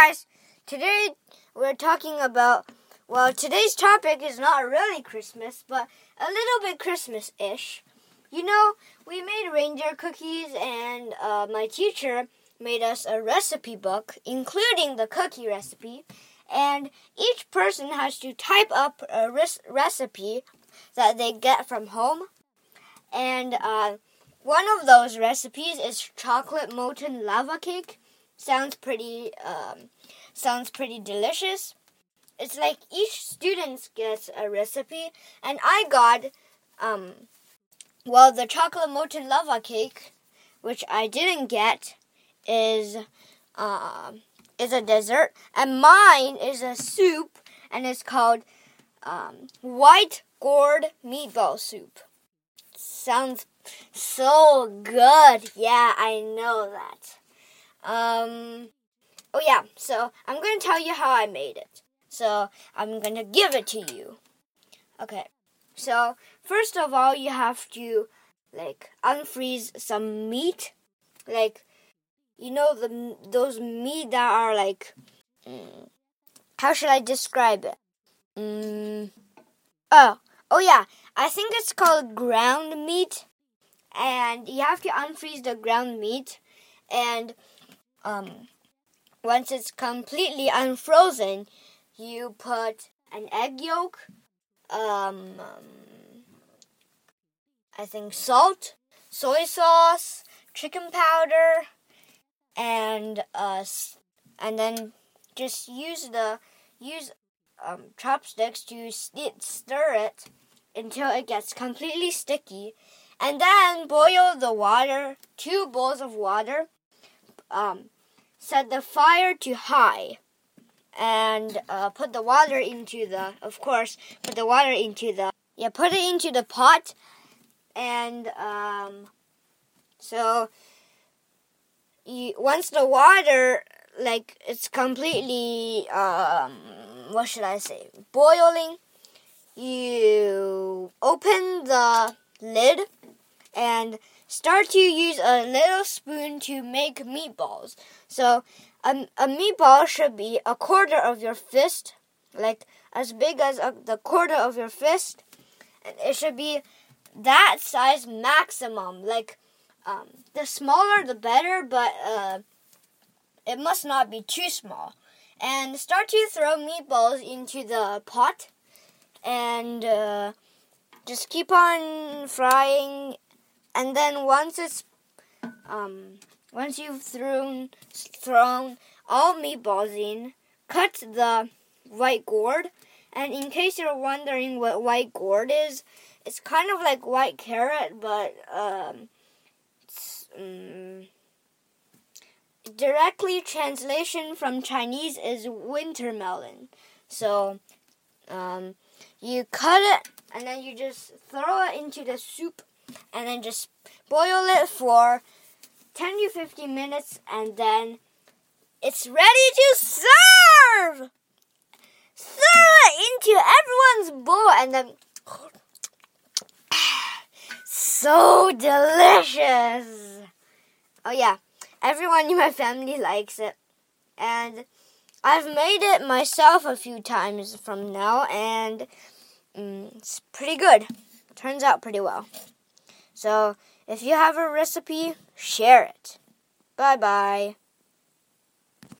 guys, today we're talking about. Well, today's topic is not really Christmas, but a little bit Christmas ish. You know, we made reindeer cookies, and uh, my teacher made us a recipe book, including the cookie recipe. And each person has to type up a recipe that they get from home. And uh, one of those recipes is chocolate molten lava cake sounds pretty um, sounds pretty delicious. It's like each student gets a recipe, and I got um, well the chocolate molten lava cake, which I didn't get, is uh, is a dessert, and mine is a soup, and it's called um, white gourd meatball soup. Sounds so good. Yeah, I know that. Um, oh yeah, so I'm going to tell you how I made it. So I'm going to give it to you. Okay, so first of all, you have to like unfreeze some meat, like you know the those meat that are like. Mm, how should I describe it? Mm, oh, oh yeah, I think it's called ground meat, and you have to unfreeze the ground meat, and um, once it's completely unfrozen, you put an egg yolk, um, um, I think salt, soy sauce, chicken powder, and uh, and then just use the use um, chopsticks to stir it until it gets completely sticky, and then boil the water, two bowls of water um, set the fire to high and uh, put the water into the, of course, put the water into the, yeah, put it into the pot. And um, so you, once the water, like, it's completely, um, what should I say, boiling, you open the lid and Start to use a little spoon to make meatballs. So a, a meatball should be a quarter of your fist, like as big as a, the quarter of your fist. And it should be that size maximum. Like um, the smaller the better, but uh, it must not be too small. And start to throw meatballs into the pot and uh, just keep on frying and then once it's um, once you've thrown thrown all meatballs in, cut the white gourd. And in case you're wondering what white gourd is, it's kind of like white carrot, but um, um, directly translation from Chinese is winter melon. So um, you cut it and then you just throw it into the soup and then just boil it for 10 to 15 minutes and then it's ready to serve! Throw it into everyone's bowl and then so delicious! Oh yeah, everyone in my family likes it. And I've made it myself a few times from now and mm, it's pretty good. Turns out pretty well. So if you have a recipe, share it. Bye bye.